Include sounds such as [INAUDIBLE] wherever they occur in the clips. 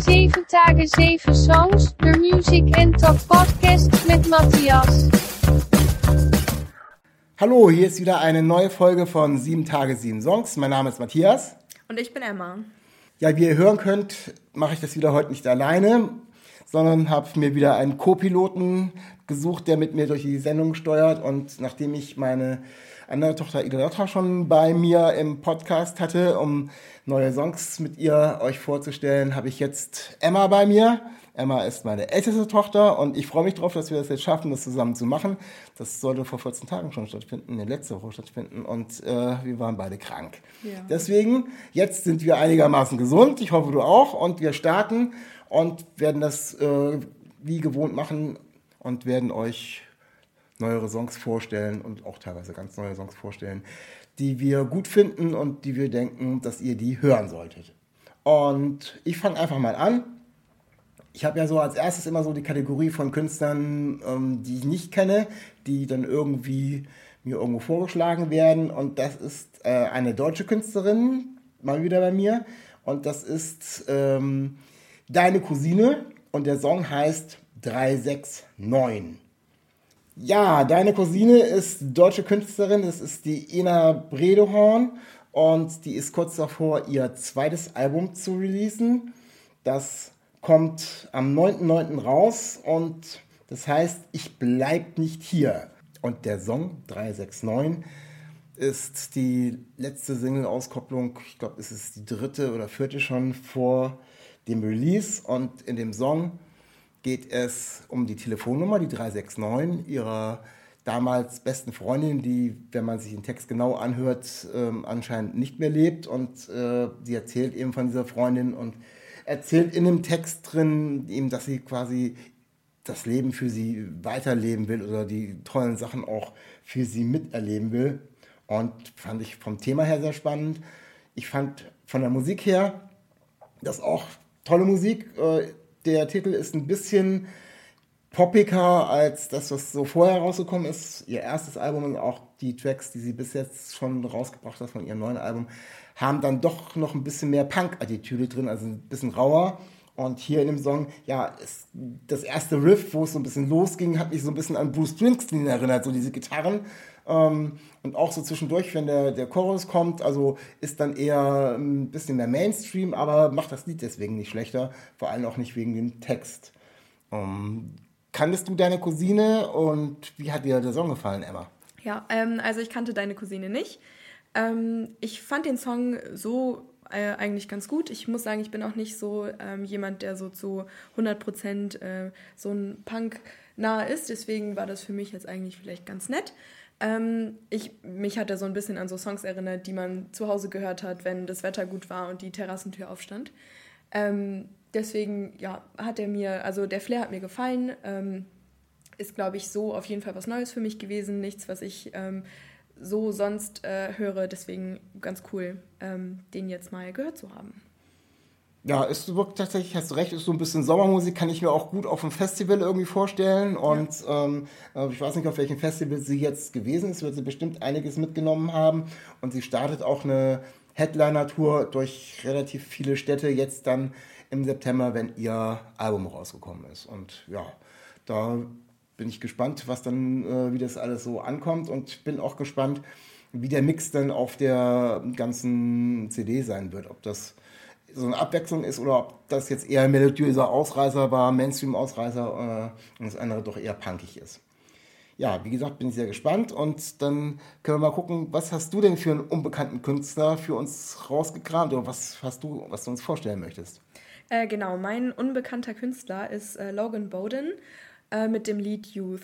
Zeven dagen, zeven songs, de Music and Talk Podcast mit Matthias. Hallo, hier ist wieder eine neue Folge von 7 Tage, 7 Songs. Mein Name ist Matthias. Und ich bin Emma. Ja, wie ihr hören könnt, mache ich das wieder heute nicht alleine, sondern habe mir wieder einen Co-Piloten gesucht, der mit mir durch die Sendung steuert. Und nachdem ich meine andere Tochter Idola schon bei mir im Podcast hatte, um neue Songs mit ihr euch vorzustellen, habe ich jetzt Emma bei mir. Emma ist meine älteste Tochter und ich freue mich darauf, dass wir das jetzt schaffen, das zusammen zu machen. Das sollte vor 14 Tagen schon stattfinden, ne, letzte Woche stattfinden und äh, wir waren beide krank. Ja. Deswegen, jetzt sind wir einigermaßen gesund, ich hoffe du auch und wir starten und werden das äh, wie gewohnt machen und werden euch neuere Songs vorstellen und auch teilweise ganz neue Songs vorstellen, die wir gut finden und die wir denken, dass ihr die hören solltet. Und ich fange einfach mal an ich habe ja so als erstes immer so die Kategorie von Künstlern, ähm, die ich nicht kenne, die dann irgendwie mir irgendwo vorgeschlagen werden. Und das ist äh, eine deutsche Künstlerin, mal wieder bei mir. Und das ist ähm, Deine Cousine. Und der Song heißt 369. Ja, Deine Cousine ist deutsche Künstlerin. Das ist die Ena Bredehorn. Und die ist kurz davor, ihr zweites Album zu releasen. Das kommt am 9.9. raus und das heißt, ich bleib nicht hier. Und der Song 369 ist die letzte Single-Auskopplung, ich glaube, es ist die dritte oder vierte schon vor dem Release. Und in dem Song geht es um die Telefonnummer, die 369, ihrer damals besten Freundin, die, wenn man sich den Text genau anhört, äh, anscheinend nicht mehr lebt. Und äh, sie erzählt eben von dieser Freundin und erzählt in dem Text drin, eben, dass sie quasi das Leben für sie weiterleben will oder die tollen Sachen auch für sie miterleben will. Und fand ich vom Thema her sehr spannend. Ich fand von der Musik her das auch tolle Musik. Äh, der Titel ist ein bisschen poppiger als das, was so vorher rausgekommen ist. Ihr erstes Album und auch die Tracks, die sie bis jetzt schon rausgebracht hat von ihrem neuen Album, haben dann doch noch ein bisschen mehr Punk-Attitüde drin, also ein bisschen rauer. Und hier in dem Song, ja, ist das erste Riff, wo es so ein bisschen losging, hat mich so ein bisschen an Bruce Springsteen erinnert, so diese Gitarren. Ähm, und auch so zwischendurch, wenn der, der Chorus kommt, also ist dann eher ein bisschen mehr Mainstream, aber macht das Lied deswegen nicht schlechter, vor allem auch nicht wegen dem Text. Ähm, kanntest du deine Cousine und wie hat dir der Song gefallen, Emma? Ja, ähm, also ich kannte deine Cousine nicht. Ähm, ich fand den Song so äh, eigentlich ganz gut. Ich muss sagen, ich bin auch nicht so ähm, jemand, der so zu 100% äh, so ein Punk nah ist. Deswegen war das für mich jetzt eigentlich vielleicht ganz nett. Ähm, ich, mich hat er so ein bisschen an so Songs erinnert, die man zu Hause gehört hat, wenn das Wetter gut war und die Terrassentür aufstand. Ähm, deswegen, ja, hat er mir, also der Flair hat mir gefallen. Ähm, ist, glaube ich, so auf jeden Fall was Neues für mich gewesen. Nichts, was ich ähm, so sonst äh, höre. Deswegen ganz cool, ähm, den jetzt mal gehört zu haben. Ja, ist wirklich tatsächlich, hast du recht, ist so ein bisschen Sommermusik, kann ich mir auch gut auf einem Festival irgendwie vorstellen. Und ja. ähm, äh, ich weiß nicht, auf welchem Festival sie jetzt gewesen ist, wird sie bestimmt einiges mitgenommen haben. Und sie startet auch eine Headliner-Tour durch relativ viele Städte jetzt dann im September, wenn ihr Album rausgekommen ist. Und ja, da bin ich gespannt, was dann, äh, wie das alles so ankommt und bin auch gespannt, wie der Mix dann auf der ganzen CD sein wird. Ob das so eine Abwechslung ist oder ob das jetzt eher melodiöser Ausreißer war, Mainstream-Ausreißer äh, und das andere doch eher punkig ist. Ja, wie gesagt, bin ich sehr gespannt und dann können wir mal gucken, was hast du denn für einen unbekannten Künstler für uns rausgekramt oder was hast du, was du uns vorstellen möchtest? Äh, genau, mein unbekannter Künstler ist äh, Logan Bowden äh, mit dem Lied Youth.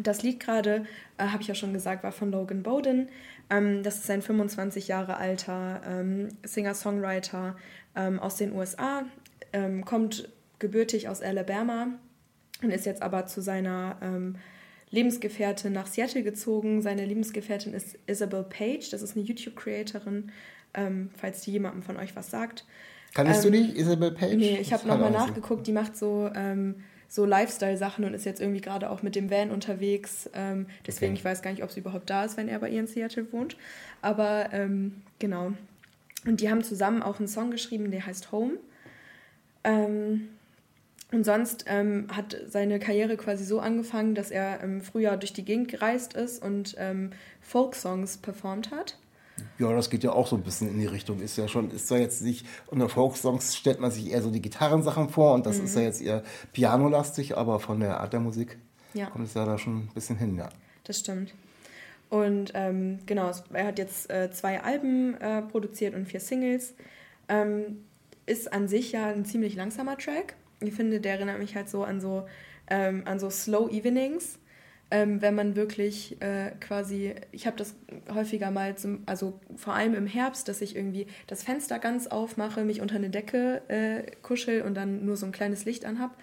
Das Lied gerade, äh, habe ich ja schon gesagt, war von Logan Bowden. Ähm, das ist ein 25 Jahre alter ähm, Singer-Songwriter ähm, aus den USA, ähm, kommt gebürtig aus Alabama und ist jetzt aber zu seiner ähm, Lebensgefährtin nach Seattle gezogen. Seine Lebensgefährtin ist Isabel Page, das ist eine YouTube-Creatorin, ähm, falls die jemandem von euch was sagt. Kannst du die, Isabel Page? Nee, ich habe nochmal nachgeguckt, die macht so, so Lifestyle-Sachen und ist jetzt irgendwie gerade auch mit dem Van unterwegs. Ähm, deswegen, Okay. ich weiß gar nicht, ob sie überhaupt da ist, wenn er bei ihr in Seattle wohnt. Aber ähm, genau. Und die haben zusammen auch einen Song geschrieben, der heißt Home. Ähm, und sonst ähm, hat seine Karriere quasi so angefangen, dass er im Frühjahr durch die Gegend gereist ist und ähm, Folksongs performt hat. Ja, das geht ja auch so ein bisschen in die Richtung. Ist ja schon, ist ja jetzt nicht, unter Folksongs stellt man sich eher so die Gitarrensachen vor und das ist ja jetzt eher pianolastig, aber von der Art der Musik Ja. kommt es ja da schon ein bisschen hin, ja. Das stimmt. Und ähm, genau, er hat jetzt äh, zwei Alben äh, produziert und vier Singles. Ähm, ist an sich ja ein ziemlich langsamer Track. Ich finde, der erinnert mich halt so an so, ähm, an so Slow Evenings. Ähm, wenn man wirklich äh, quasi, ich habe das häufiger mal, zum, also vor allem im Herbst, dass ich irgendwie das Fenster ganz aufmache, mich unter eine Decke äh, kuschel und dann nur so ein kleines Licht anhab.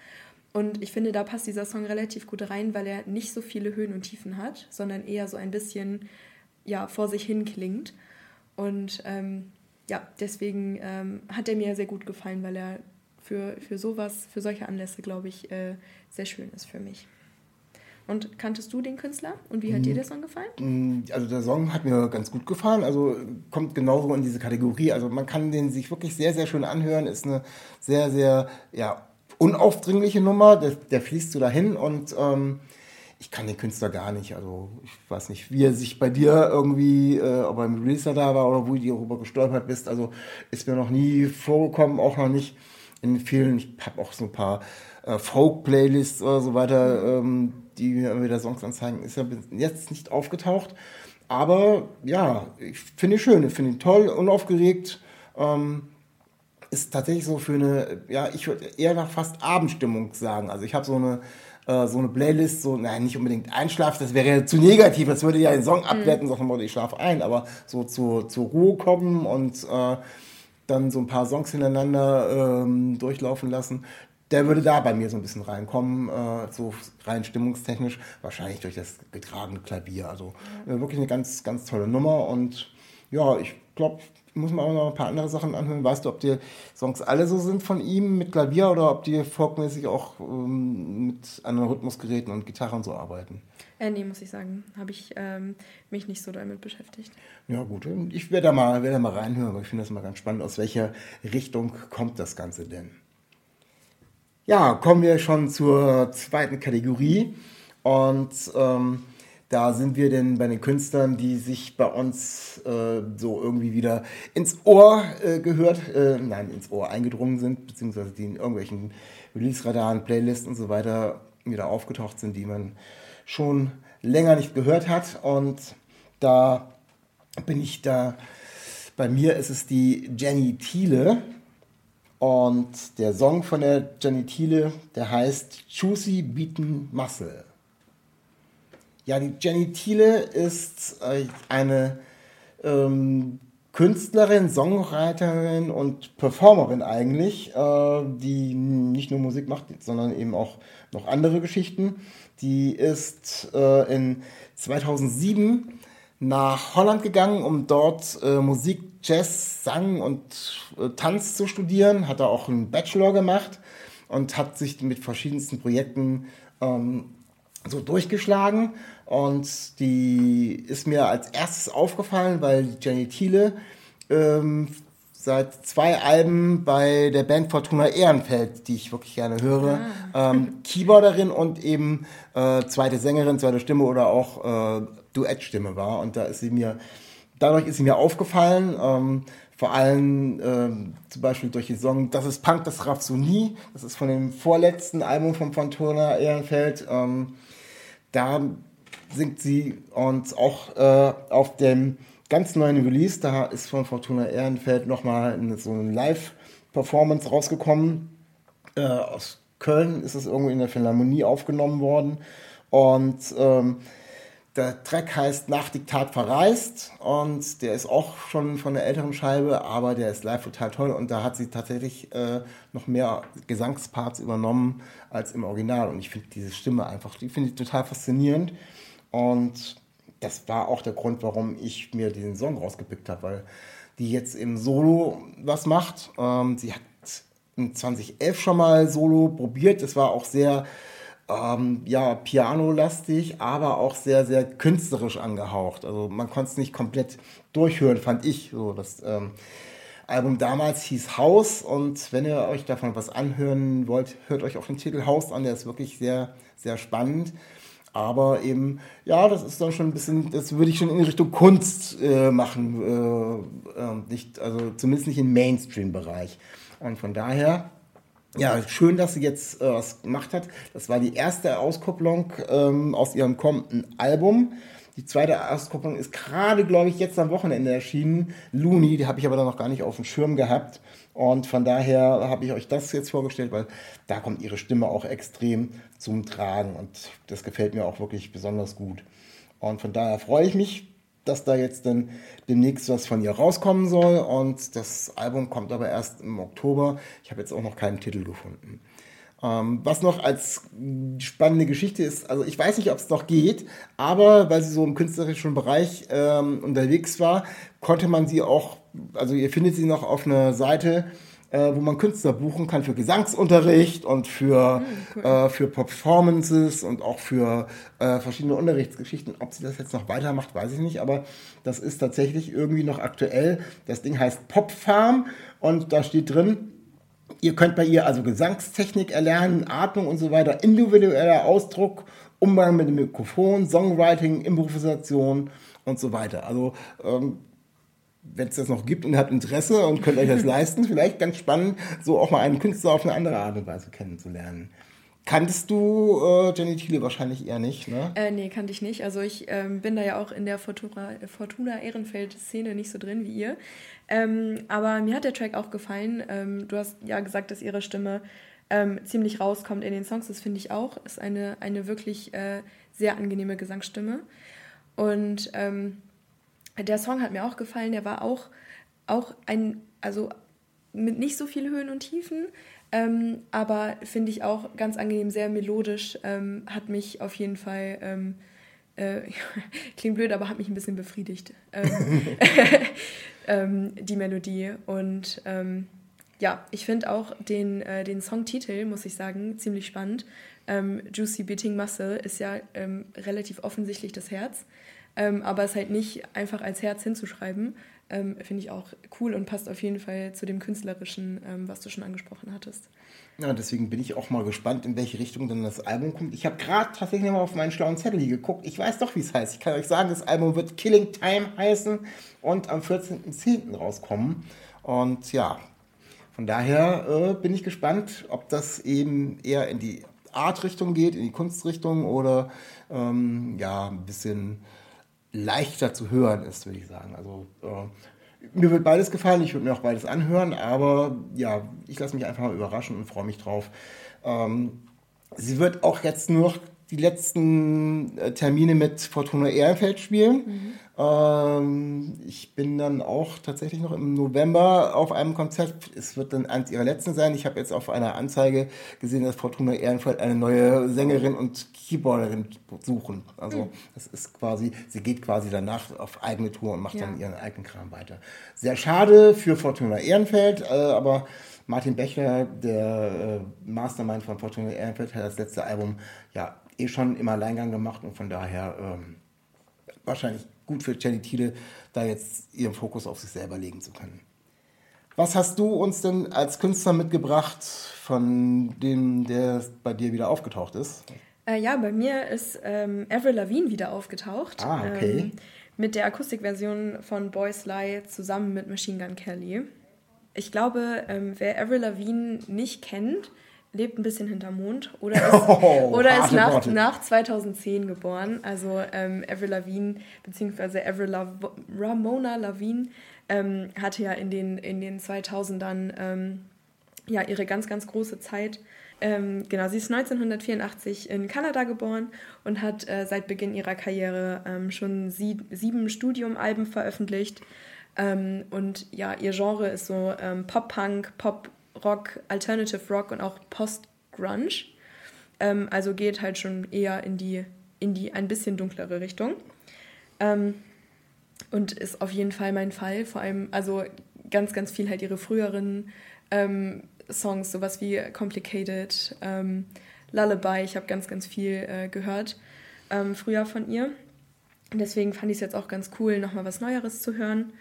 Und ich finde, da passt dieser Song relativ gut rein, weil er nicht so viele Höhen und Tiefen hat, sondern eher so ein bisschen ja, vor sich hin klingt. Und ähm, ja, deswegen ähm, hat er mir sehr gut gefallen, weil er für, für sowas, für solche Anlässe, glaube ich, äh, sehr schön ist für mich. Und kanntest du den Künstler und wie hat dir der Song gefallen? Mm, Also der Song hat mir ganz gut gefallen, also kommt genauso in diese Kategorie. Also man kann den sich wirklich sehr, sehr schön anhören. Ist eine sehr, sehr ja, unaufdringliche Nummer. Der, der fließt so dahin und ähm, ich kann den Künstler gar nicht. Also ich weiß nicht, wie er sich bei dir irgendwie, äh, ob er im Releaser da war oder wo du darüber gestolpert bist. Also ist mir noch nie vorgekommen, auch noch nicht in vielen. Ich habe auch so ein paar äh, Folk-Playlists oder so weiter, ähm, die mir immer wieder Songs anzeigen. Ist ja bis jetzt nicht aufgetaucht. Aber ja, ich finde ihn schön, ich finde ihn toll, unaufgeregt. Ähm, ist tatsächlich so für eine, ja, ich würde eher nach fast Abendstimmung sagen. Also ich habe so eine, äh, so eine Playlist, so, nein, nicht unbedingt Einschlaf, das wäre ja zu negativ, das würde ja den Song abwerten, sagen wir mal, ich schlafe ein, aber so zur, zur Ruhe kommen und äh, dann so ein paar Songs hintereinander ähm, durchlaufen lassen. Der würde da bei mir so ein bisschen reinkommen, äh, so rein stimmungstechnisch, wahrscheinlich durch das getragene Klavier. Also äh, wirklich eine ganz, ganz tolle Nummer und ja, ich glaube, muss man auch noch ein paar andere Sachen anhören. Weißt du, ob die Songs alle so sind von ihm mit Klavier oder ob die folkmäßig auch ähm, mit anderen Rhythmusgeräten und Gitarren so arbeiten? Äh, nee, muss ich sagen, habe ich ähm, mich nicht so damit beschäftigt. Ja gut, ich werde da mal, werde da mal reinhören, aber ich finde das mal ganz spannend, aus welcher Richtung kommt das Ganze denn? Ja, kommen wir schon zur zweiten Kategorie und ähm, da sind wir denn bei den Künstlern, die sich bei uns äh, so irgendwie wieder ins Ohr äh, gehört, äh, nein, ins Ohr eingedrungen sind, beziehungsweise die in irgendwelchen Release-Radaren, Playlists und so weiter wieder aufgetaucht sind, die man schon länger nicht gehört hat. Und da bin ich da, bei mir ist es die Jenny Thiele. Und der Song von der Jenny Thiele, der heißt Juicy Beaten Muscle. Ja, die Jenny Thiele ist äh, eine ähm, Künstlerin, Songwriterin und Performerin eigentlich, äh, die nicht nur Musik macht, sondern eben auch noch andere Geschichten. Die ist äh, in 2007 nach Holland gegangen, um dort äh, Musik, Jazz, Sang und äh, Tanz zu studieren, hat da auch einen Bachelor gemacht und hat sich mit verschiedensten Projekten ähm, so durchgeschlagen. Und die ist mir als erstes aufgefallen, weil Jenny Thiele ähm, seit zwei Alben bei der Band Fortuna Ehrenfeld, die ich wirklich gerne höre, ähm, Keyboarderin und eben äh, zweite Sängerin, zweite Stimme oder auch äh, Duettstimme war. Und da ist sie mir, dadurch ist sie mir aufgefallen. Ähm, vor allem ähm, zum Beispiel durch den Song Das ist Punk, das Rhapsodie. Das ist von dem vorletzten Album von Fortuna Ehrenfeld. Ähm, da singt sie und auch äh, auf dem ganz neuen Release, da ist von Fortuna Ehrenfeld nochmal so eine Live-Performance rausgekommen. Äh, aus Köln ist es irgendwie in der Philharmonie aufgenommen worden. Und ähm, der Track heißt Nach Diktat verreist und der ist auch schon von der älteren Scheibe, aber der ist live total toll und da hat sie tatsächlich äh, noch mehr Gesangsparts übernommen als im Original und ich finde diese Stimme einfach, die finde ich total faszinierend und das war auch der Grund, warum ich mir diesen Song rausgepickt habe, weil die jetzt im Solo was macht. Ähm, sie hat in 2011 schon mal Solo probiert, das war auch sehr ähm, ja, pianolastig, aber auch sehr, sehr künstlerisch angehaucht. Also man konnte es nicht komplett durchhören, fand ich. So, das ähm, Album damals hieß Haus und wenn ihr euch davon was anhören wollt, hört euch auch den Titel Haus an, der ist wirklich sehr, sehr spannend. Aber eben, ja, das ist dann schon ein bisschen, das würde ich schon in Richtung Kunst äh, machen, äh, äh, nicht, also zumindest nicht im Mainstream-Bereich. Und von daher ja, schön, dass sie jetzt äh, was gemacht hat. Das war die erste Auskopplung ähm, aus ihrem kommenden Album. Die zweite Auskopplung ist gerade, glaube ich, jetzt am Wochenende erschienen. Looney, die habe ich aber dann noch gar nicht auf dem Schirm gehabt. Und von daher habe ich euch das jetzt vorgestellt, weil da kommt ihre Stimme auch extrem zum Tragen. Und das gefällt mir auch wirklich besonders gut. Und von daher freue ich mich, dass da jetzt dann demnächst was von ihr rauskommen soll. Und das Album kommt aber erst im Oktober. Ich habe jetzt auch noch keinen Titel gefunden. Ähm, was noch als spannende Geschichte ist, also ich weiß nicht, ob es noch geht, aber weil sie so im künstlerischen Bereich ähm, unterwegs war, konnte man sie auch, also ihr findet sie noch auf einer Seite, äh, wo man Künstler buchen kann für Gesangsunterricht und für, mhm, cool. äh, für Performances und auch für äh, verschiedene Unterrichtsgeschichten. Ob sie das jetzt noch weitermacht, weiß ich nicht, aber das ist tatsächlich irgendwie noch aktuell. Das Ding heißt Pop Farm und da steht drin, Ihr könnt bei ihr also Gesangstechnik erlernen, Atmung und so weiter, individueller Ausdruck, Umgang mit dem Mikrofon, Songwriting, Improvisation und so weiter. Also ähm, wenn es das noch gibt und ihr habt Interesse und könnt euch das [LAUGHS] leisten, vielleicht ganz spannend, so auch mal einen Künstler auf eine andere Art und Weise kennenzulernen. Kanntest du äh, Jenny Thiele wahrscheinlich eher nicht, ne? Äh, nee, kannte ich nicht. Also ich ähm, bin da ja auch in der Fortuna, Fortuna Ehrenfeld-Szene nicht so drin wie ihr. Ähm, aber mir hat der Track auch gefallen. Ähm, du hast ja gesagt, dass ihre Stimme ähm, ziemlich rauskommt in den Songs. Das finde ich auch. Ist eine, eine wirklich äh, sehr angenehme Gesangsstimme. Und ähm, der Song hat mir auch gefallen. Der war auch, auch ein, also mit nicht so viel Höhen und Tiefen, ähm, aber finde ich auch ganz angenehm, sehr melodisch. Ähm, hat mich auf jeden Fall, ähm, äh, [LAUGHS] klingt blöd, aber hat mich ein bisschen befriedigt, ähm, [LAUGHS] [LAUGHS] ähm, die Melodie. Und ähm, ja, ich finde auch den, äh, den Songtitel, muss ich sagen, ziemlich spannend. Juicy Beating Muscle ist ja relativ offensichtlich das Herz ähm, aber es halt nicht einfach als Herz hinzuschreiben, ähm, finde ich auch cool und passt auf jeden Fall zu dem Künstlerischen, ähm, was du schon angesprochen hattest. Ja, deswegen bin ich auch mal gespannt, in welche Richtung dann das Album kommt. Ich habe gerade tatsächlich mal auf meinen schlauen Zettel geguckt. Ich weiß doch, wie es heißt. Ich kann euch sagen, das Album wird Killing Time heißen und am 14.10. rauskommen. Und ja, von daher äh, bin ich gespannt, ob das eben eher in die Artrichtung geht, in die Kunstrichtung oder ähm, ja, ein bisschen leichter zu hören ist, würde ich sagen. Also äh, mir wird beides gefallen, ich würde mir auch beides anhören, aber ja, ich lasse mich einfach mal überraschen und freue mich drauf. Ähm, sie wird auch jetzt nur die letzten äh, Termine mit Fortuna Ehrenfeld spielen. Mhm. Ähm, ich bin dann auch tatsächlich noch im November auf einem Konzert. Es wird dann eins ihrer letzten sein. Ich habe jetzt auf einer Anzeige gesehen, dass Fortuna Ehrenfeld eine neue Sängerin und Keyboarderin suchen. Also mhm. das ist quasi, sie geht quasi danach auf eigene Tour und macht ja. dann ihren eigenen Kram weiter. Sehr schade für Fortuna Ehrenfeld, äh, aber Martin Bechler, der äh, Mastermind von Fortuna Ehrenfeld, hat das letzte Album ja eh schon im Alleingang gemacht und von daher ähm, wahrscheinlich gut für Jenny Thiele, da jetzt ihren Fokus auf sich selber legen zu können. Was hast du uns denn als Künstler mitgebracht, von dem, der bei dir wieder aufgetaucht ist? Äh, ja, bei mir ist ähm, Avril Lavigne wieder aufgetaucht. Ah, okay. Ähm, mit der Akustikversion von Boys Lie zusammen mit Machine Gun Kelly. Ich glaube, ähm, wer Avril Lavigne nicht kennt, lebt ein bisschen hinterm Mond oder [LAUGHS] ist, oh, oder ist nach, nach 2010 geboren. Also ähm, Avril Lavigne bzw. Avril La Ramona Lavigne ähm, hatte ja in den, in den 2000ern ähm, ja, ihre ganz, ganz große Zeit. Ähm, genau, sie ist 1984 in Kanada geboren und hat äh, seit Beginn ihrer Karriere ähm, schon sie sieben Studiumalben veröffentlicht. Ähm, und ja, ihr Genre ist so ähm, Pop-Punk, Pop-Rock, Alternative Rock und auch Post-Grunge. Ähm, also geht halt schon eher in die, in die ein bisschen dunklere Richtung. Ähm, und ist auf jeden Fall mein Fall. Vor allem, also ganz, ganz viel halt ihre früheren ähm, Songs, sowas wie Complicated, ähm, Lullaby. Ich habe ganz, ganz viel äh, gehört ähm, früher von ihr. Deswegen fand ich es jetzt auch ganz cool, nochmal was Neueres zu hören.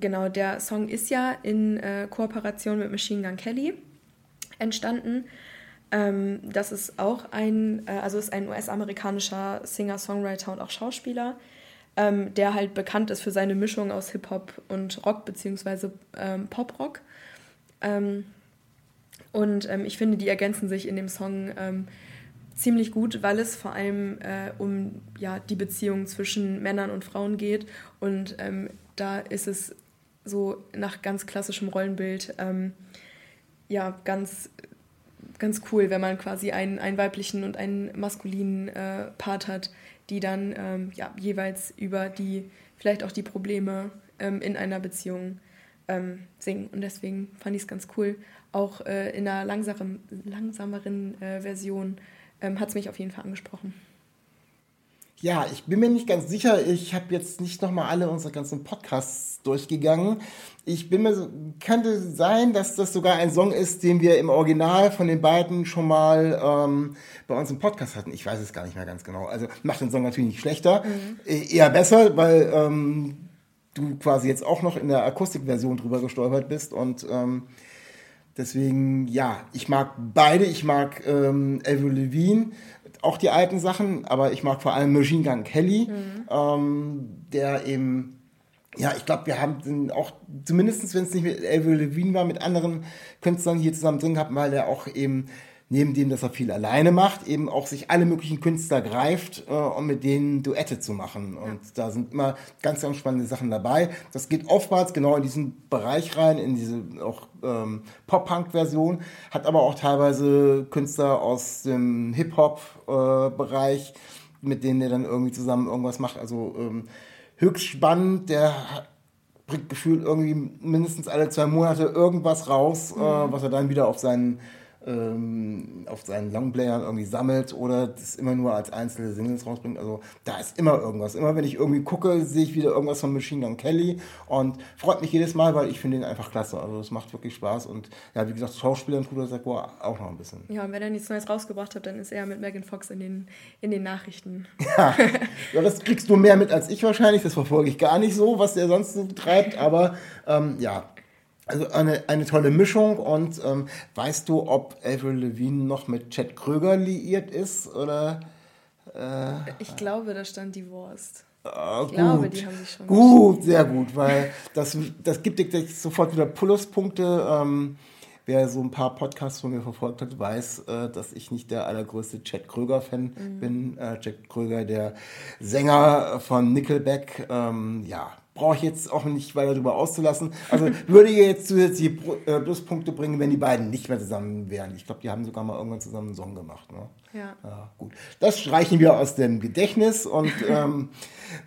Genau, der Song ist ja in äh, Kooperation mit Machine Gun Kelly entstanden. Ähm, das ist auch ein, äh, also ist ein US-amerikanischer Singer, Songwriter und auch Schauspieler, ähm, der halt bekannt ist für seine Mischung aus Hip-Hop und Rock beziehungsweise ähm, Pop-Rock. Ähm, und ähm, ich finde, die ergänzen sich in dem Song ähm, ziemlich gut, weil es vor allem äh, um ja, die Beziehung zwischen Männern und Frauen geht. Und da ist es so nach ganz klassischem Rollenbild ähm, ja ganz, ganz cool, wenn man quasi einen, einen weiblichen und einen maskulinen äh, Part hat, die dann ähm, ja, jeweils über die, vielleicht auch die Probleme ähm, in einer Beziehung ähm, singen. Und deswegen fand ich es ganz cool. Auch äh, in einer langsameren, langsameren äh, Version ähm, hat es mich auf jeden Fall angesprochen. Ja, ich bin mir nicht ganz sicher. Ich habe jetzt nicht nochmal alle unsere ganzen Podcasts durchgegangen. Ich bin mir könnte sein, dass das sogar ein Song ist, den wir im Original von den beiden schon mal ähm, bei uns im Podcast hatten. Ich weiß es gar nicht mehr ganz genau. Also macht den Song natürlich nicht schlechter, mhm. eher besser, weil ähm, du quasi jetzt auch noch in der Akustikversion drüber gestolpert bist und ähm, deswegen ja, ich mag beide. Ich mag ähm, Avril Levine auch die alten Sachen, aber ich mag vor allem Machine Gun Kelly, mhm. ähm, der eben, ja, ich glaube, wir haben auch, zumindest wenn es nicht mit Avril Levine war, mit anderen Künstlern hier zusammen drin gehabt, weil er auch eben neben dem, dass er viel alleine macht, eben auch sich alle möglichen Künstler greift, äh, um mit denen Duette zu machen. Und da sind immer ganz, ganz spannende Sachen dabei. Das geht oftmals genau in diesen Bereich rein, in diese auch ähm, Pop-Punk-Version, hat aber auch teilweise Künstler aus dem Hip-Hop-Bereich, äh, mit denen er dann irgendwie zusammen irgendwas macht. Also ähm, höchst spannend, der bringt gefühlt irgendwie mindestens alle zwei Monate irgendwas raus, äh, mhm. äh, was er dann wieder auf seinen ähm, auf seinen Longplayern irgendwie sammelt oder das immer nur als einzelne Singles rausbringt. Also da ist immer irgendwas. Immer wenn ich irgendwie gucke, sehe ich wieder irgendwas von Machine Gun Kelly und freut mich jedes Mal, weil ich finde ihn einfach klasse. Also es macht wirklich Spaß und ja, wie gesagt, Schauspieler tut das auch noch ein bisschen. Ja, und wenn er nichts Neues rausgebracht hat, dann ist er mit Megan Fox in den, in den Nachrichten. [LAUGHS] Ja. ja, das kriegst du mehr mit als ich wahrscheinlich. Das verfolge ich gar nicht so, was er sonst so treibt. Aber ähm, ja, also eine, eine tolle Mischung und ähm, weißt du, ob Avril Levine noch mit Chad Kröger liiert ist oder? Äh, ich glaube, da stand die Wurst. Ah, ich gut. glaube, die haben sich schon. Gut, sehr gut, weil das, das gibt dir sofort wieder Pluspunkte. Ähm, wer so ein paar Podcasts von mir verfolgt hat, weiß, äh, dass ich nicht der allergrößte Chad Kröger-Fan mhm. bin. Äh, Chad Kröger, der Sänger von Nickelback, ähm, ja, brauche ich jetzt auch nicht weiter darüber auszulassen. Also [LAUGHS] würde ich jetzt zusätzliche äh, Pluspunkte bringen, wenn die beiden nicht mehr zusammen wären. Ich glaube, die haben sogar mal irgendwann zusammen einen Song gemacht. Ne? Ja. ja. Gut. Das streichen wir aus dem Gedächtnis und [LAUGHS] ähm,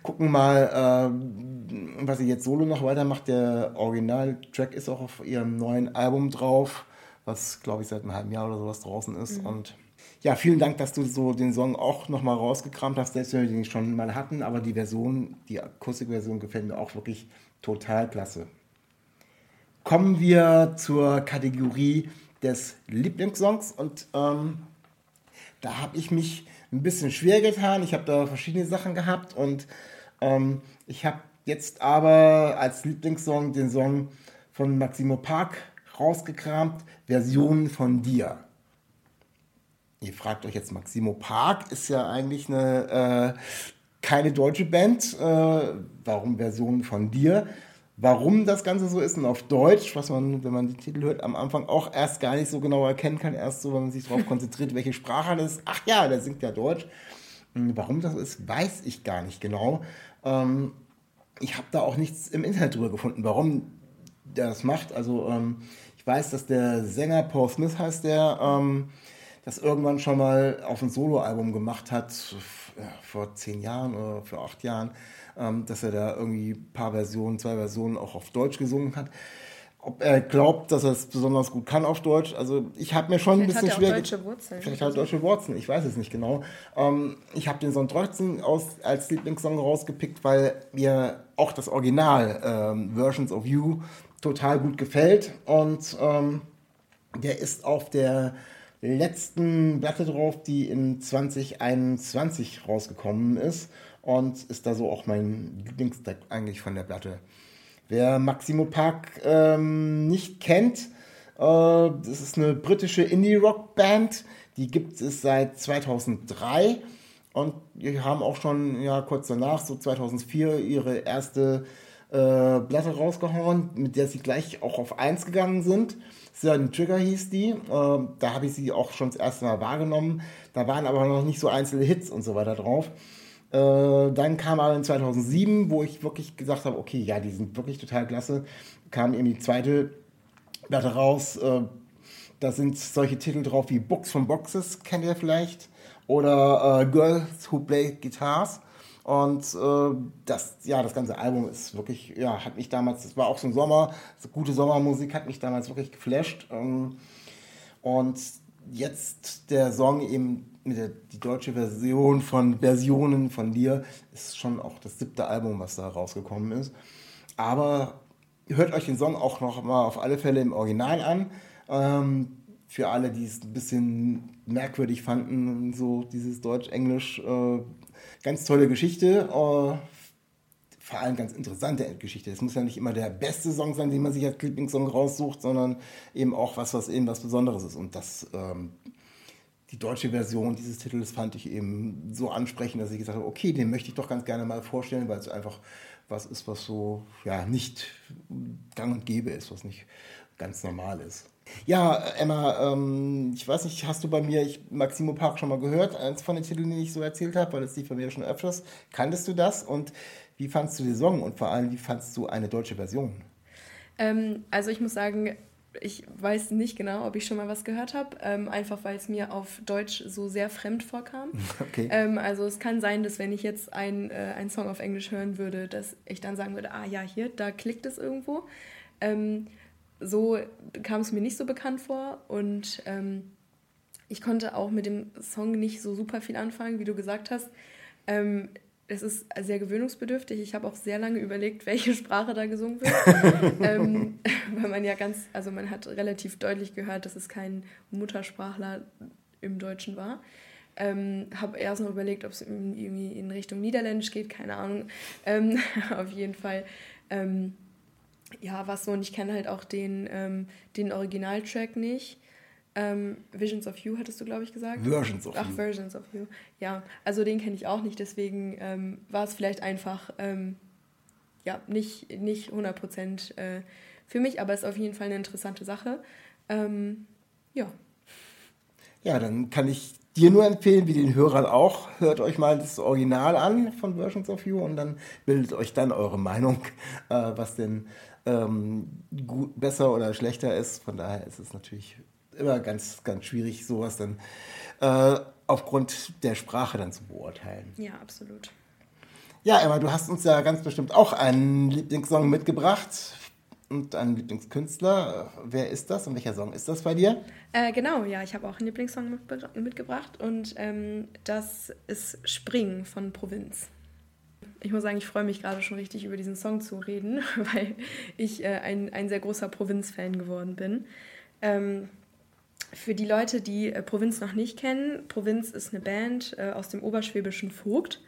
gucken mal, äh, was sie jetzt solo noch weitermacht. Der Originaltrack ist auch auf ihrem neuen Album drauf, was glaube ich seit einem halben Jahr oder sowas draußen ist. Mhm. Und ja, vielen Dank, dass du so den Song auch nochmal rausgekramt hast, selbst wenn wir den schon mal hatten, aber die Version, die Akustikversion gefällt mir auch wirklich total klasse. Kommen wir zur Kategorie des Lieblingssongs und ähm, da habe ich mich ein bisschen schwer getan. Ich habe da verschiedene Sachen gehabt und ähm, ich habe jetzt aber als Lieblingssong den Song von Maximo Park rausgekramt, Version von dir. Ihr fragt euch jetzt, Maximo Park ist ja eigentlich eine, äh, keine deutsche Band. Äh, warum Versionen von dir? Warum das Ganze so ist und auf Deutsch, was man, wenn man die Titel hört, am Anfang auch erst gar nicht so genau erkennen kann, erst so, wenn man sich darauf konzentriert, [LAUGHS] welche Sprache das ist. Ach ja, der singt ja Deutsch. Hm, warum das ist, weiß ich gar nicht genau. Ähm, ich habe da auch nichts im Internet drüber gefunden, warum der das macht. Also ähm, Ich weiß, dass der Sänger Paul Smith heißt der, ähm, das irgendwann schon mal auf ein Soloalbum gemacht hat, vor zehn Jahren oder vor acht Jahren, ähm, dass er da irgendwie ein paar Versionen, zwei Versionen auch auf Deutsch gesungen hat. Ob er glaubt, dass er es besonders gut kann auf Deutsch, also ich habe mir schon ein Vielleicht hat bisschen er auch schwer. deutsche Wurzeln. Vielleicht hat er deutsche Wurzeln, ich weiß es nicht genau. Ähm, ich habe den Song trotzdem aus, als Lieblingssong rausgepickt, weil mir auch das Original ähm, Versions of You total gut gefällt und ähm, der ist auf der letzten Platte drauf, die in 2021 rausgekommen ist und ist da so auch mein Lieblingstrack eigentlich von der Platte. Wer Maximo Park ähm, nicht kennt, äh, das ist eine britische Indie-Rock-Band, die gibt es seit 2003 und die haben auch schon ja, kurz danach, so 2004, ihre erste äh, Platte rausgehauen, mit der sie gleich auch auf 1 gegangen sind. Certain Trigger hieß die. Äh, da habe ich sie auch schon das erste Mal wahrgenommen. Da waren aber noch nicht so einzelne Hits und so weiter drauf. Äh, dann kam aber in 2007, wo ich wirklich gesagt habe, okay, ja, die sind wirklich total klasse, kam eben die zweite Platte raus. Äh, da sind solche Titel drauf wie Books from Boxes, kennt ihr vielleicht, oder äh, Girls Who Play Guitars. Und äh, das, ja, das ganze Album ist wirklich, ja, hat mich damals, das war auch so ein Sommer, so gute Sommermusik, hat mich damals wirklich geflasht. Ähm, und jetzt der Song eben mit der die deutsche Version von Versionen von dir ist schon auch das siebte Album, was da rausgekommen ist. Aber hört euch den Song auch noch mal auf alle Fälle im Original an. Ähm, für alle, die es ein bisschen merkwürdig fanden, so dieses Deutsch-Englisch, äh, ganz tolle Geschichte. Äh, vor allem ganz interessante Geschichte. Es muss ja nicht immer der beste Song sein, den man sich als Lieblingssong raussucht, sondern eben auch was, was eben was Besonderes ist. Und das, ähm, die deutsche Version dieses Titels fand ich eben so ansprechend, dass ich gesagt habe, okay, den möchte ich doch ganz gerne mal vorstellen, weil es einfach was ist, was so ja nicht gang und gäbe ist, was nicht ganz normal ist. Ja, Emma, ähm, ich weiß nicht, hast du bei mir ich, Maximo Park schon mal gehört? Eins von den Titeln, die ich so erzählt habe, weil das lief bei mir schon öfters. Kanntest du das? Und wie fandst du den Song? Und vor allem, wie fandst du eine deutsche Version? Ähm, also ich muss sagen, ich weiß nicht genau, ob ich schon mal was gehört habe, ähm, einfach weil es mir auf Deutsch so sehr fremd vorkam. [LAUGHS] Okay. Ähm, also es kann sein, dass wenn ich jetzt ein, äh, einen Song auf Englisch hören würde, dass ich dann sagen würde, ah ja, hier, da klickt es irgendwo. Ähm, so kam es mir nicht so bekannt vor und ähm, ich konnte auch mit dem Song nicht so super viel anfangen, wie du gesagt hast. Ähm, es ist sehr gewöhnungsbedürftig. Ich habe auch sehr lange überlegt, [LAUGHS] welche Sprache da gesungen wird. [LAUGHS] ähm, [LAUGHS] weil man ja ganz, also man hat relativ deutlich gehört, dass es kein Muttersprachler im Deutschen war. Ähm, habe erst noch überlegt, ob es irgendwie in Richtung Niederländisch geht, keine Ahnung. Ähm, auf jeden Fall. Ähm, ja, was so, und ich kenne halt auch den, ähm, den Originaltrack nicht. Ähm, Visions of You hattest du, glaube ich, gesagt. Versions of Ach, You. Versions of You. Ja, also den kenne ich auch nicht, deswegen ähm, war es vielleicht einfach ähm, ja, nicht, nicht 100% äh, für mich, aber ist auf jeden Fall eine interessante Sache. Ähm, ja. Ja, dann kann ich dir nur empfehlen, wie den Hörern auch, hört euch mal das Original an von Versions of You und dann bildet euch dann eure Meinung, äh, was denn ähm, gut, besser oder schlechter ist. Von daher ist es natürlich immer ganz, ganz schwierig, sowas dann äh, aufgrund der Sprache dann zu beurteilen. Ja, absolut. Ja, Emma, du hast uns ja ganz bestimmt auch einen Lieblingssong mitgebracht und einen Lieblingskünstler. Wer ist das und welcher Song ist das bei dir? Äh, genau, ja, ich habe auch einen Lieblingssong mitgebracht und ähm, das ist Springen von Provinz. Ich muss sagen, ich freue mich gerade schon richtig über diesen Song zu reden, [LAUGHS] weil ich äh, ein, ein sehr großer Provinz-Fan geworden bin. Ähm, für die Leute, die äh, Provinz noch nicht kennen, Provinz ist eine Band äh, aus dem oberschwäbischen Vogt.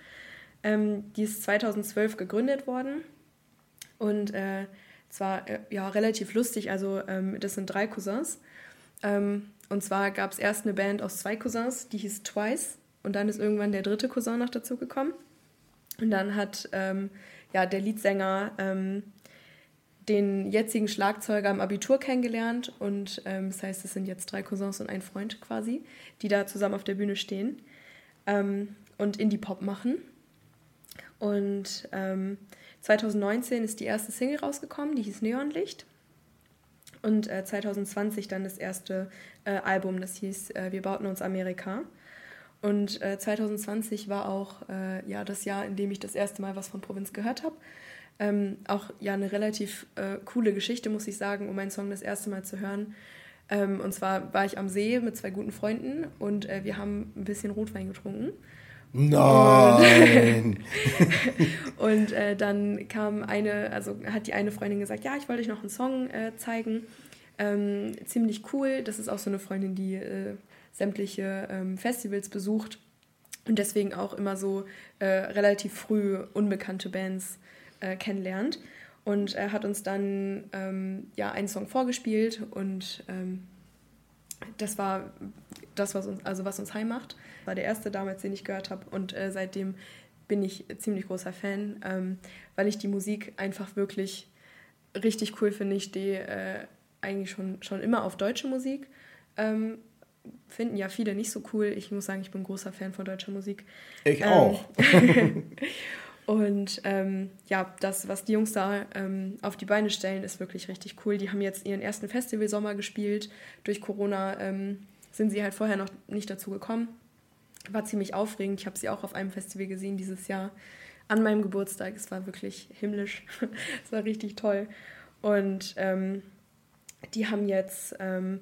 Ähm, die ist 2012 gegründet worden und äh, zwar äh, ja, relativ lustig, also ähm, das sind drei Cousins. Ähm, und zwar gab es erst eine Band aus zwei Cousins, die hieß Twice und dann ist irgendwann der dritte Cousin noch dazu gekommen. Und dann hat ähm, ja, der Leadsänger ähm, den jetzigen Schlagzeuger im Abitur kennengelernt und ähm, das heißt, es sind jetzt drei Cousins und ein Freund quasi, die da zusammen auf der Bühne stehen ähm, und Indie-Pop machen. Und ähm, 2019 ist die erste Single rausgekommen, die hieß Neonlicht. Und äh, 2020 dann das erste äh, Album, das hieß äh, Wir bauten uns Amerika. Und äh, 2020 war auch äh, ja, das Jahr, in dem ich das erste Mal was von Provinz gehört habe. Ähm, auch ja eine relativ äh, coole Geschichte, muss ich sagen, um meinen Song das erste Mal zu hören. Ähm, und zwar war ich am See mit zwei guten Freunden und äh, wir haben ein bisschen Rotwein getrunken. Nein! [LAUGHS] Und äh, dann kam eine, also hat die eine Freundin gesagt, ja, ich wollte euch noch einen Song äh, zeigen. Ähm, ziemlich cool. Das ist auch so eine Freundin, die äh, sämtliche ähm, Festivals besucht und deswegen auch immer so äh, relativ früh unbekannte Bands äh, kennenlernt. Und er hat uns dann ähm, ja einen Song vorgespielt und ähm, das war das, was uns, also was uns heim macht. War der erste damals, den ich gehört habe und äh, seitdem bin ich ziemlich großer Fan, ähm, weil ich die Musik einfach wirklich richtig cool finde. Ich stehe äh, eigentlich schon, schon immer auf deutsche Musik. Finden ja viele nicht so cool. Ich muss sagen, ich bin großer Fan von deutscher Musik. Ich Ähm, auch. [LAUGHS] Und ähm, ja, das, was die Jungs da ähm, auf die Beine stellen, ist wirklich richtig cool. Die haben jetzt ihren ersten Festivalsommer gespielt. Durch Corona ähm, sind sie halt vorher noch nicht dazu gekommen. War ziemlich aufregend. Ich habe sie auch auf einem Festival gesehen dieses Jahr an meinem Geburtstag. Es war wirklich himmlisch. [LAUGHS] es war richtig toll. Und ähm, die haben jetzt ähm,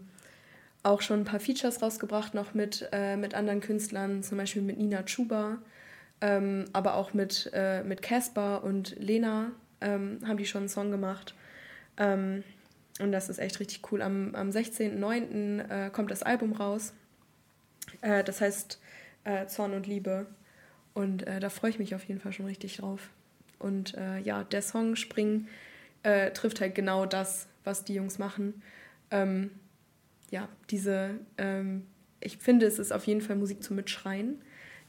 auch schon ein paar Features rausgebracht, noch mit, äh, mit anderen Künstlern, zum Beispiel mit Nina Chuba, ähm, aber auch mit äh, mit Casper und Lena ähm, haben die schon einen Song gemacht. Ähm, und das ist echt richtig cool. Am, am 16.09. Äh, kommt das Album raus. Äh, das heißt äh, Zorn und Liebe. Und äh, da freue ich mich auf jeden Fall schon richtig drauf. Und äh, ja, der Song Spring äh, trifft halt genau das, was die Jungs machen. Ähm, ja, diese, ähm, ich finde, es ist auf jeden Fall Musik zum Mitschreien.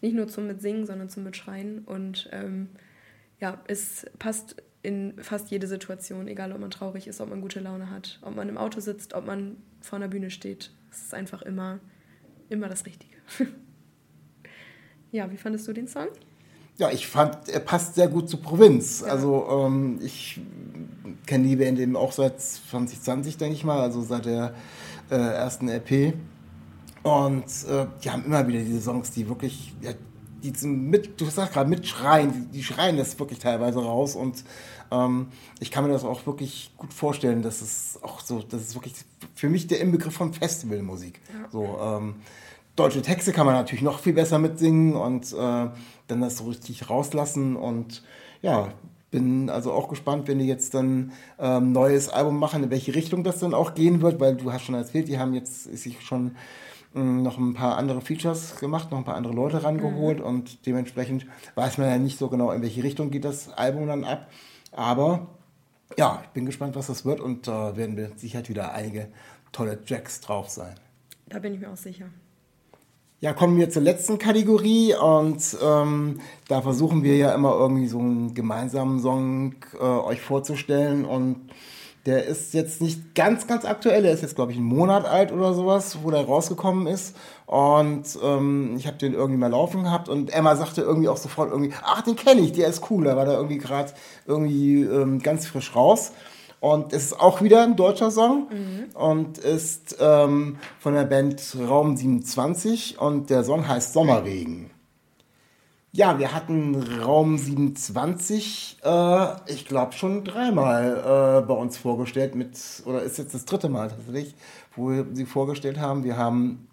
Nicht nur zum Mitsingen, sondern zum Mitschreien. Und ähm, ja, es passt in fast jede Situation, egal ob man traurig ist, ob man gute Laune hat, ob man im Auto sitzt, ob man vor einer Bühne steht. Es ist einfach immer, immer das Richtige. [LAUGHS] ja, wie fandest du den Song? Ja, ich fand, er passt sehr gut zur Provinz. Also ähm, ich kenne die Band eben auch seit 2020, denke ich mal, also seit der äh, ersten EP. Und äh, die haben immer wieder diese Songs, die wirklich, ja, die zum mit, du sagst gerade mitschreien, die, die schreien das wirklich teilweise raus. Und ähm, ich kann mir das auch wirklich gut vorstellen, dass es auch so, das ist wirklich für mich der Inbegriff von Festivalmusik. So, ähm, deutsche Texte kann man natürlich noch viel besser mitsingen und äh, dann das so richtig rauslassen. Und ja, bin also auch gespannt, wenn die jetzt dann ähm, neues Album machen, in welche Richtung das dann auch gehen wird, weil du hast schon erzählt, die haben jetzt sich schon mh, noch ein paar andere Features gemacht, noch ein paar andere Leute rangeholt und dementsprechend weiß man ja nicht so genau, in welche Richtung geht das Album dann ab. Aber ja, ich bin gespannt, was das wird und da werden wir sicher wieder einige tolle Tracks drauf sein. Da bin ich mir auch sicher. Ja, kommen wir zur letzten Kategorie und ähm, da versuchen wir ja immer irgendwie so einen gemeinsamen Song äh, euch vorzustellen und der ist jetzt nicht ganz, ganz aktuell, der ist jetzt glaube ich einen Monat alt oder sowas, wo der rausgekommen ist. Und ähm, ich habe den irgendwie mal laufen gehabt und Emma sagte irgendwie auch sofort irgendwie, ach den kenne ich, der ist cool, da war der irgendwie gerade irgendwie ähm, ganz frisch raus. Und es ist auch wieder ein deutscher Song und ist ähm, von der Band Raum 27 und der Song heißt Sommerregen. Ja, wir hatten Raum 27, äh, ich glaube schon dreimal äh, bei uns vorgestellt mit, oder ist jetzt das dritte Mal tatsächlich, wo wir sie vorgestellt haben. Wir haben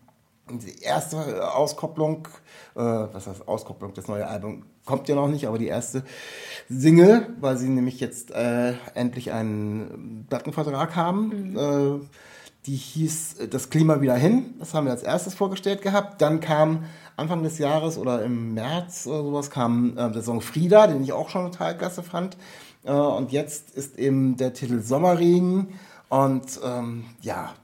die erste Auskopplung, äh, was heißt Auskopplung, das neue Album kommt ja noch nicht, aber die erste Single, weil sie nämlich jetzt äh, endlich einen Plattenvertrag haben. Äh, die hieß äh, Das Klima wieder hin. Das haben wir als erstes vorgestellt gehabt. Dann kam Anfang des Jahres oder im März oder sowas kam äh, der Song Frieda, den ich auch schon total klasse fand. Äh, und jetzt ist eben der Titel Sommerregen. Und ähm, ja,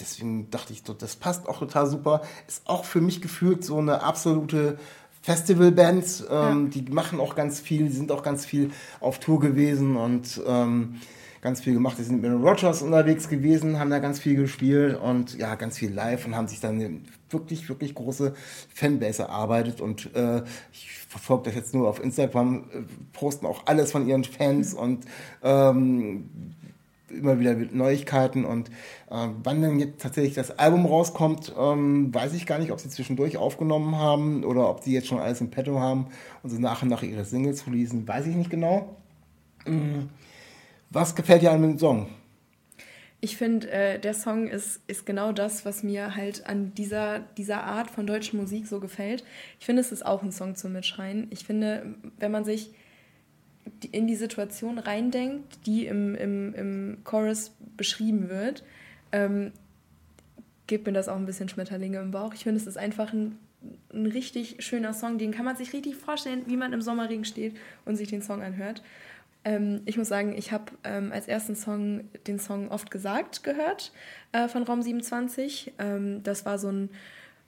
deswegen dachte ich, so, das passt auch total super. Ist auch für mich gefühlt so eine absolute Festivalband. Ähm, Die machen auch ganz viel, die sind auch ganz viel auf Tour gewesen und ähm, ganz viel gemacht. Die sind mit den Rogers unterwegs gewesen, haben da ganz viel gespielt und ja, ganz viel live und haben sich dann eine wirklich, wirklich große Fanbase erarbeitet. Und äh, ich verfolge das jetzt nur auf Instagram, äh, posten auch alles von ihren Fans und ähm, immer wieder Neuigkeiten und äh, wann dann jetzt tatsächlich das Album rauskommt, ähm, weiß ich gar nicht, ob sie zwischendurch aufgenommen haben oder ob sie jetzt schon alles im Petto haben und so nach und nach ihre Singles releasen, weiß ich nicht genau. Mhm. Was gefällt dir an dem Song? Ich finde, äh, der Song ist, ist genau das, was mir halt an dieser, dieser Art von deutscher Musik so gefällt. Ich finde, es ist auch ein Song zum Mitschreien. Ich finde, wenn man sich in die Situation reindenkt, die im, im, im Chorus beschrieben wird, ähm, gibt mir das auch ein bisschen Schmetterlinge im Bauch. Ich finde, es ist einfach ein, ein richtig schöner Song, den kann man sich richtig vorstellen, wie man im Sommerregen steht und sich den Song anhört. Ähm, ich muss sagen, ich habe ähm, als ersten Song den Song Oft gesagt gehört äh, von Raum 27. Ähm, das war so ein,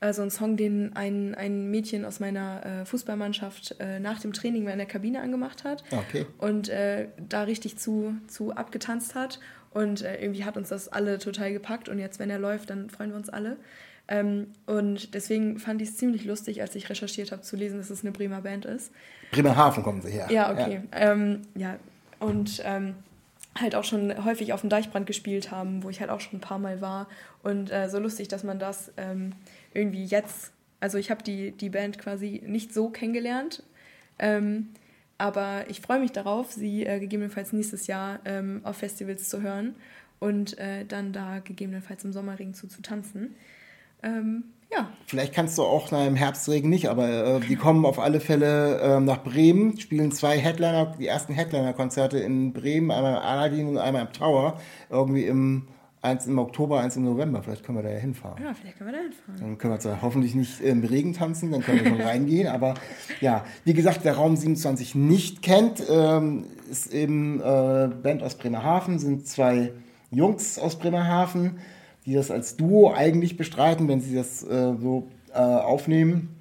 äh, so ein Song, den ein, ein Mädchen aus meiner äh, Fußballmannschaft äh, nach dem Training mal in der Kabine angemacht hat. Okay. Und äh, da richtig zu, zu abgetanzt hat. Und äh, irgendwie hat uns das alle total gepackt. Und jetzt, wenn er läuft, dann freuen wir uns alle. Ähm, und deswegen fand ich es ziemlich lustig, als ich recherchiert habe, zu lesen, dass es eine Bremer Band ist. Bremerhaven kommen sie her. Ja, okay. Ja, ähm, ja. und ähm, halt auch schon häufig auf dem Deichbrand gespielt haben, wo ich halt auch schon ein paar Mal war. Und äh, so lustig, dass man das ähm, irgendwie jetzt, also ich habe die, die Band quasi nicht so kennengelernt, ähm, aber ich freue mich darauf, sie äh, gegebenenfalls nächstes Jahr ähm, auf Festivals zu hören und äh, dann da gegebenenfalls im Sommerring zu, zu tanzen. Ähm, ja. Vielleicht kannst du auch na, im Herbstregen nicht, aber äh, die kommen auf alle Fälle äh, nach Bremen, spielen zwei Headliner, die ersten Headliner-Konzerte in Bremen, einmal im Aladdin und einmal im Tower, irgendwie im eins im Oktober, eins im November. Vielleicht können wir da ja hinfahren. Ja, vielleicht können wir da hinfahren. Dann können wir zwar hoffentlich nicht im Regen tanzen, dann können wir schon reingehen. Aber ja, wie gesagt, der Raum 27 nicht kennt, ähm, ist eben äh, Band aus Bremerhaven, sind zwei Jungs aus Bremerhaven die das als Duo eigentlich bestreiten, wenn sie das äh, so äh, aufnehmen.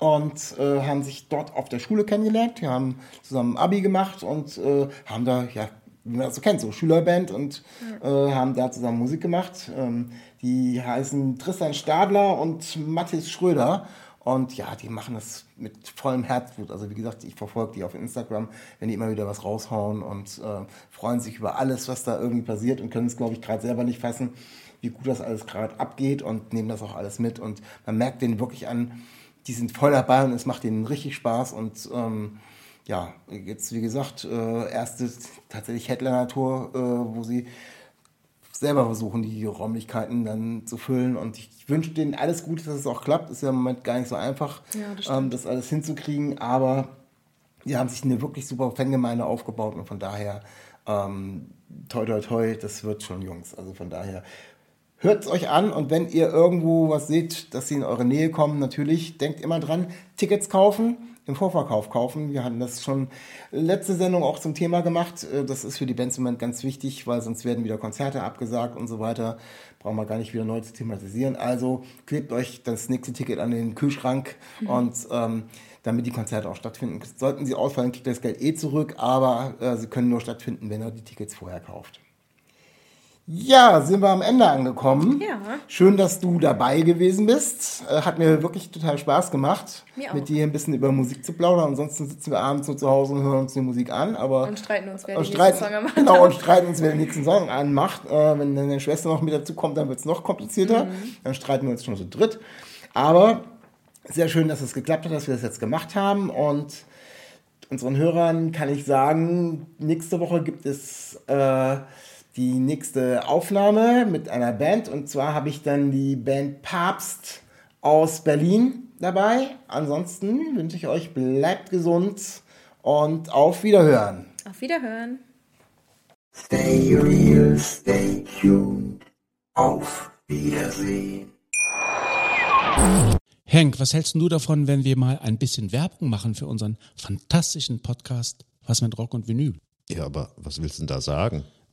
Und äh, haben sich dort auf der Schule kennengelernt. Die haben zusammen Abi gemacht und äh, haben da, ja, wie man das so kennt, so Schülerband und. Äh, haben da zusammen Musik gemacht. Ähm, die heißen Tristan Stadler und Mathis Schröder. Und ja, die machen das mit vollem Herzblut. Also wie gesagt, ich verfolge die auf Instagram, wenn die immer wieder was raushauen und äh, freuen sich über alles, was da irgendwie passiert und können es, glaube ich, gerade selber nicht fassen, wie gut das alles gerade abgeht und nehmen das auch alles mit. Und man merkt denen wirklich an, die sind voll dabei und es macht ihnen richtig Spaß. Und ähm, ja, jetzt wie gesagt, äh, erste tatsächlich Headliner-Tour, äh, wo sie selber versuchen, die Räumlichkeiten dann zu füllen. Und ich wünsche denen alles Gute, dass es auch klappt. Ist ja im Moment gar nicht so einfach, ja, das, ähm, das, alles hinzukriegen. Aber die haben sich eine wirklich super Fangemeinde aufgebaut und von daher ähm, toi toi toi, das wird schon Jungs. Also von daher Hört es euch an und wenn ihr irgendwo was seht, dass sie in eure Nähe kommen, natürlich denkt immer dran, Tickets kaufen, im Vorverkauf kaufen. Wir hatten das schon letzte Sendung auch zum Thema gemacht. Äh, das ist für die Bands im Moment ganz wichtig, weil sonst werden wieder Konzerte abgesagt und so weiter. Brauchen wir gar nicht wieder neu zu thematisieren. Also klebt euch das nächste Ticket an den Kühlschrank mhm. und ähm, damit die Konzerte auch stattfinden. Sollten sie ausfallen, kriegt ihr das Geld eh zurück, aber äh, sie können nur stattfinden, wenn ihr die Tickets vorher kauft. Ja, sind wir am Ende angekommen. Ja. Schön, dass du dabei gewesen bist. Äh, hat mir wirklich total Spaß gemacht, mit dir ein bisschen über Musik zu plaudern. Ansonsten sitzen wir abends nur zu Hause und hören uns die Musik an. Aber und streiten uns, wer den streiten, nächsten Song anmacht. Genau, und streiten uns, wer den nächsten Song anmacht. Äh, wenn deine Schwester noch mit dazu kommt, dann wird es noch komplizierter. Mhm. Dann streiten wir uns schon zu dritt. Aber sehr schön, dass es geklappt hat, dass wir das jetzt gemacht haben. Und unseren Hörern kann ich sagen, nächste Woche gibt es... Äh, die nächste Aufnahme mit einer Band. Und zwar habe ich dann die Band Papst aus Berlin dabei. Ansonsten wünsche ich euch, bleibt gesund und auf Wiederhören. Auf Wiederhören. Stay real, stay tuned. Auf Wiedersehen. Henk, was hältst du davon, wenn wir mal ein bisschen Werbung machen für unseren fantastischen Podcast Was mit Rock und Vinyl? Ja, aber was willst du denn da sagen?